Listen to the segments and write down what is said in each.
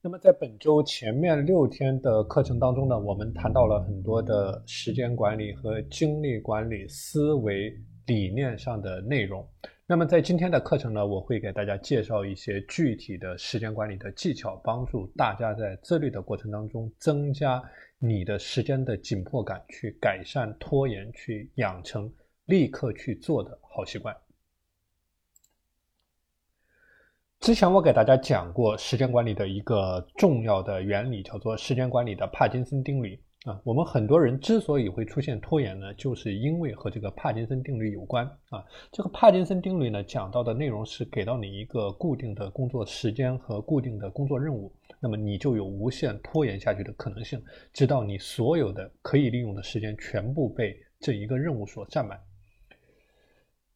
那么在本周前面六天的课程当中呢，我们谈到了很多的时间管理和精力管理思维理念上的内容。那么在今天的课程呢，我会给大家介绍一些具体的时间管理的技巧，帮助大家在自律的过程当中增加你的时间的紧迫感，去改善拖延，去养成立刻去做的好习惯。之前我给大家讲过时间管理的一个重要的原理，叫做时间管理的帕金森定律啊。我们很多人之所以会出现拖延呢，就是因为和这个帕金森定律有关啊。这个帕金森定律呢，讲到的内容是给到你一个固定的工作时间和固定的工作任务，那么你就有无限拖延下去的可能性，直到你所有的可以利用的时间全部被这一个任务所占满。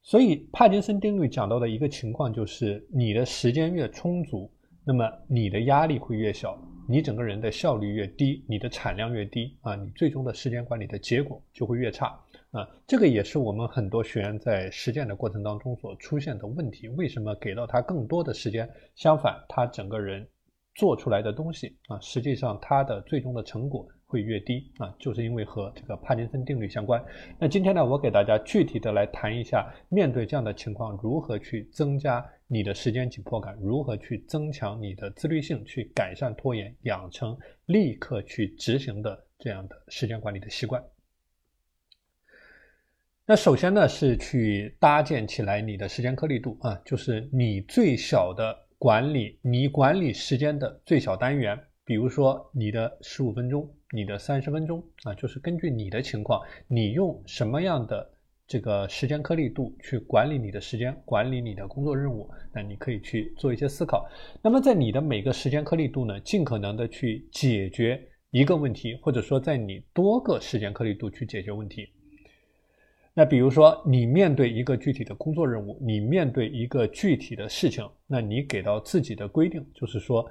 所以，帕金森定律讲到的一个情况就是，你的时间越充足，那么你的压力会越小，你整个人的效率越低，你的产量越低啊，你最终的时间管理的结果就会越差啊。这个也是我们很多学员在实践的过程当中所出现的问题。为什么给到他更多的时间，相反，他整个人做出来的东西啊，实际上他的最终的成果。会越低啊，就是因为和这个帕金森定律相关。那今天呢，我给大家具体的来谈一下，面对这样的情况，如何去增加你的时间紧迫感，如何去增强你的自律性，去改善拖延，养成立刻去执行的这样的时间管理的习惯。那首先呢，是去搭建起来你的时间颗粒度啊，就是你最小的管理，你管理时间的最小单元，比如说你的十五分钟。你的三十分钟啊，就是根据你的情况，你用什么样的这个时间颗粒度去管理你的时间，管理你的工作任务，那你可以去做一些思考。那么在你的每个时间颗粒度呢，尽可能的去解决一个问题，或者说在你多个时间颗粒度去解决问题。那比如说你面对一个具体的工作任务，你面对一个具体的事情，那你给到自己的规定就是说。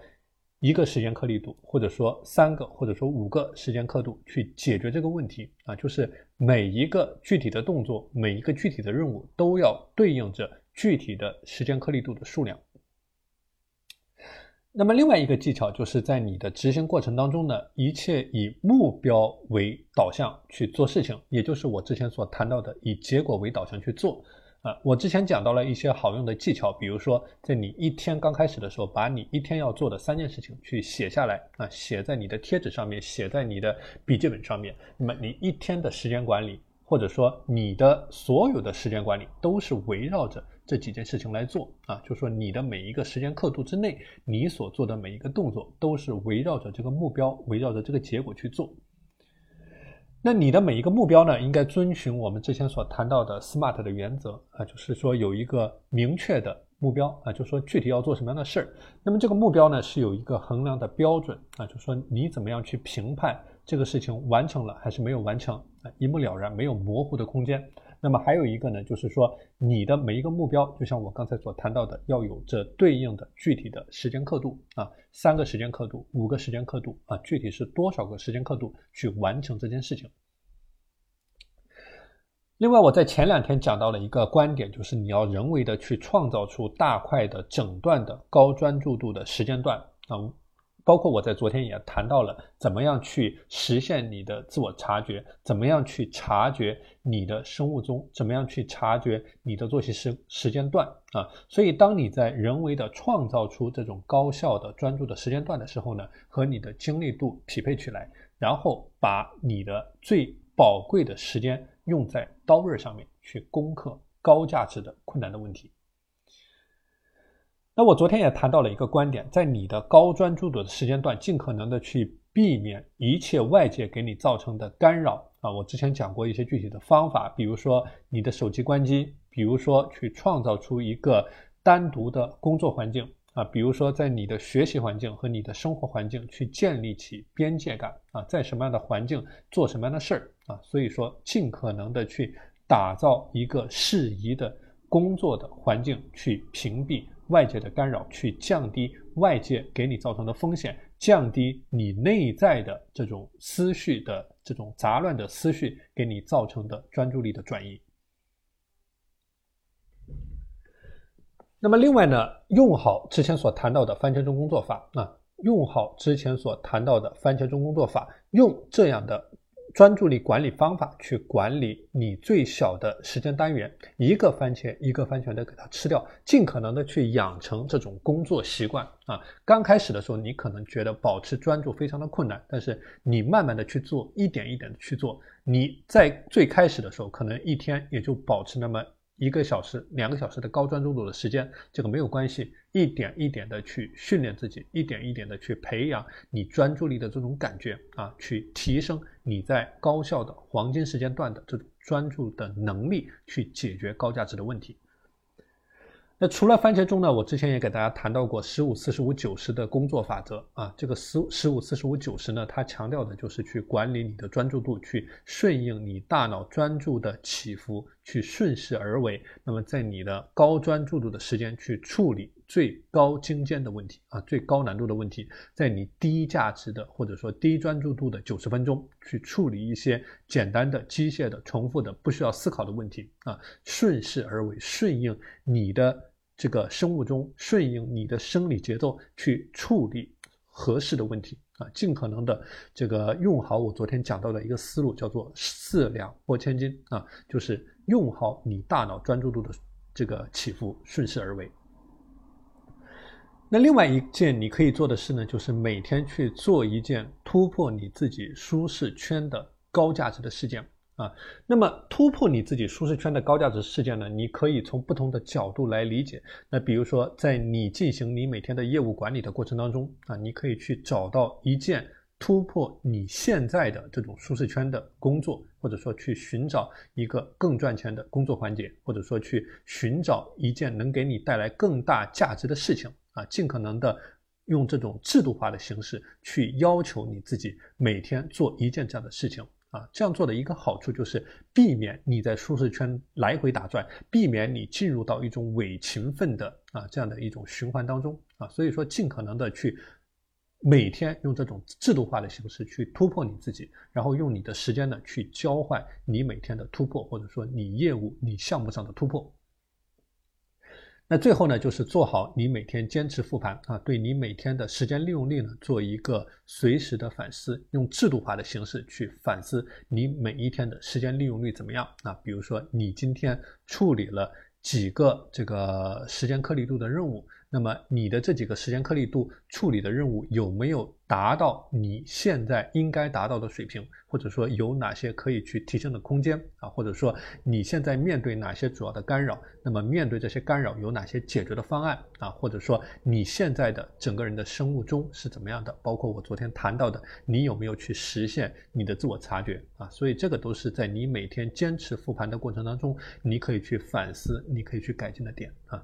一个时间颗粒度，或者说三个，或者说五个时间刻度去解决这个问题啊，就是每一个具体的动作，每一个具体的任务都要对应着具体的时间颗粒度的数量。那么另外一个技巧就是在你的执行过程当中呢，一切以目标为导向去做事情，也就是我之前所谈到的以结果为导向去做。啊，我之前讲到了一些好用的技巧，比如说，在你一天刚开始的时候，把你一天要做的三件事情去写下来啊，写在你的贴纸上面，写在你的笔记本上面。那么你一天的时间管理，或者说你的所有的时间管理，都是围绕着这几件事情来做啊。就说你的每一个时间刻度之内，你所做的每一个动作，都是围绕着这个目标，围绕着这个结果去做。那你的每一个目标呢，应该遵循我们之前所谈到的 SMART 的原则啊，就是说有一个明确的目标啊，就说具体要做什么样的事儿。那么这个目标呢，是有一个衡量的标准啊，就说你怎么样去评判这个事情完成了还是没有完成啊，一目了然，没有模糊的空间。那么还有一个呢，就是说你的每一个目标，就像我刚才所谈到的，要有这对应的具体的时间刻度啊，三个时间刻度，五个时间刻度啊，具体是多少个时间刻度去完成这件事情。另外，我在前两天讲到了一个观点，就是你要人为的去创造出大块的整段的高专注度的时间段啊。包括我在昨天也谈到了怎么样去实现你的自我察觉，怎么样去察觉你的生物钟，怎么样去察觉你的作息时时间段啊。所以，当你在人为的创造出这种高效的专注的时间段的时候呢，和你的精力度匹配起来，然后把你的最宝贵的时间用在刀刃上面去攻克高价值的困难的问题。那我昨天也谈到了一个观点，在你的高专注的时间段，尽可能的去避免一切外界给你造成的干扰啊。我之前讲过一些具体的方法，比如说你的手机关机，比如说去创造出一个单独的工作环境啊，比如说在你的学习环境和你的生活环境去建立起边界感啊，在什么样的环境做什么样的事儿啊。所以说，尽可能的去打造一个适宜的工作的环境，去屏蔽。外界的干扰，去降低外界给你造成的风险，降低你内在的这种思绪的这种杂乱的思绪给你造成的专注力的转移。那么，另外呢，用好之前所谈到的番茄钟工作法啊，用好之前所谈到的番茄钟工作法，用这样的。专注力管理方法去管理你最小的时间单元，一个番茄一个番茄的给它吃掉，尽可能的去养成这种工作习惯啊。刚开始的时候，你可能觉得保持专注非常的困难，但是你慢慢的去做，一点一点的去做，你在最开始的时候，可能一天也就保持那么。一个小时、两个小时的高专注度的时间，这个没有关系，一点一点的去训练自己，一点一点的去培养你专注力的这种感觉啊，去提升你在高效的黄金时间段的这种专注的能力，去解决高价值的问题。那除了番茄钟呢？我之前也给大家谈到过十五四十五九十的工作法则啊。这个十十五四十五九十呢，它强调的就是去管理你的专注度，去顺应你大脑专注的起伏，去顺势而为。那么在你的高专注度的时间去处理最高精尖的问题啊，最高难度的问题，在你低价值的或者说低专注度的九十分钟去处理一些简单的机械的重复的不需要思考的问题啊，顺势而为，顺应你的。这个生物钟顺应你的生理节奏去处理合适的问题啊，尽可能的这个用好我昨天讲到的一个思路，叫做四两拨千斤啊，就是用好你大脑专注度的这个起伏，顺势而为。那另外一件你可以做的事呢，就是每天去做一件突破你自己舒适圈的高价值的事件。啊，那么突破你自己舒适圈的高价值事件呢？你可以从不同的角度来理解。那比如说，在你进行你每天的业务管理的过程当中啊，你可以去找到一件突破你现在的这种舒适圈的工作，或者说去寻找一个更赚钱的工作环节，或者说去寻找一件能给你带来更大价值的事情尽可能的用这种制度化的形式去要求你自己每天做一件这样的事情。啊，这样做的一个好处就是避免你在舒适圈来回打转，避免你进入到一种伪勤奋的啊这样的一种循环当中啊。所以说，尽可能的去每天用这种制度化的形式去突破你自己，然后用你的时间呢去交换你每天的突破，或者说你业务、你项目上的突破。那最后呢，就是做好你每天坚持复盘啊，对你每天的时间利用率呢做一个随时的反思，用制度化的形式去反思你每一天的时间利用率怎么样啊？比如说你今天处理了几个这个时间颗粒度的任务。那么你的这几个时间颗粒度处理的任务有没有达到你现在应该达到的水平，或者说有哪些可以去提升的空间啊？或者说你现在面对哪些主要的干扰？那么面对这些干扰有哪些解决的方案啊？或者说你现在的整个人的生物钟是怎么样的？包括我昨天谈到的，你有没有去实现你的自我察觉啊？所以这个都是在你每天坚持复盘的过程当中，你可以去反思，你可以去改进的点啊。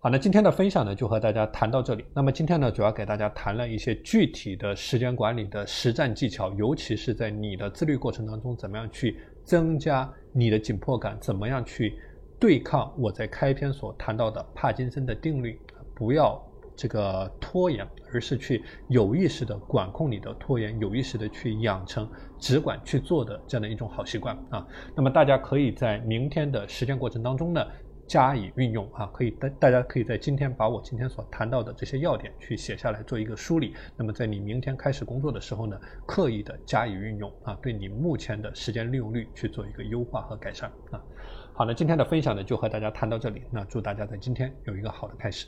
好，那今天的分享呢，就和大家谈到这里。那么今天呢，主要给大家谈了一些具体的时间管理的实战技巧，尤其是在你的自律过程当中，怎么样去增加你的紧迫感，怎么样去对抗我在开篇所谈到的帕金森的定律，不要这个拖延，而是去有意识的管控你的拖延，有意识的去养成只管去做的这样的一种好习惯啊。那么大家可以在明天的实践过程当中呢。加以运用啊，可以大大家可以在今天把我今天所谈到的这些要点去写下来做一个梳理。那么在你明天开始工作的时候呢，刻意的加以运用啊，对你目前的时间利用率去做一个优化和改善啊。好，那今天的分享呢就和大家谈到这里，那祝大家在今天有一个好的开始。